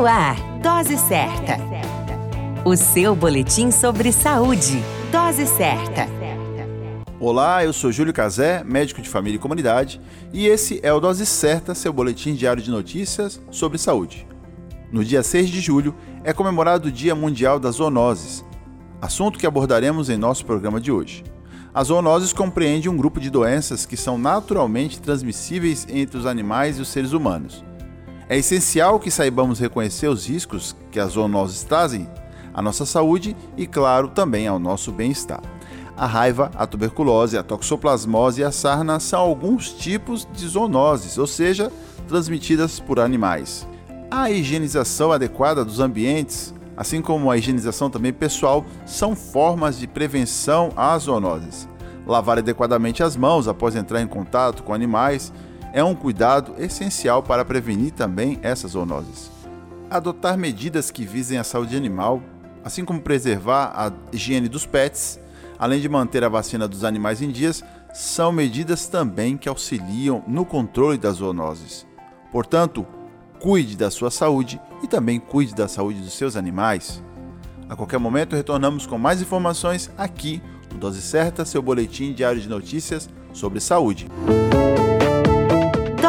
No ar, Dose Certa. O seu boletim sobre saúde. Dose Certa. Olá, eu sou Júlio Cazé, médico de família e comunidade, e esse é o Dose Certa, seu boletim diário de notícias sobre saúde. No dia 6 de julho é comemorado o Dia Mundial das Zoonoses, assunto que abordaremos em nosso programa de hoje. As zoonoses compreendem um grupo de doenças que são naturalmente transmissíveis entre os animais e os seres humanos. É essencial que saibamos reconhecer os riscos que as zoonoses trazem à nossa saúde e, claro, também ao nosso bem-estar. A raiva, a tuberculose, a toxoplasmose e a sarna são alguns tipos de zoonoses, ou seja, transmitidas por animais. A higienização adequada dos ambientes, assim como a higienização também pessoal, são formas de prevenção às zoonoses. Lavar adequadamente as mãos após entrar em contato com animais é um cuidado essencial para prevenir também essas zoonoses. Adotar medidas que visem a saúde animal, assim como preservar a higiene dos pets, além de manter a vacina dos animais em dias, são medidas também que auxiliam no controle das zoonoses. Portanto, cuide da sua saúde e também cuide da saúde dos seus animais. A qualquer momento retornamos com mais informações aqui no Dose Certa, seu boletim diário de notícias sobre saúde.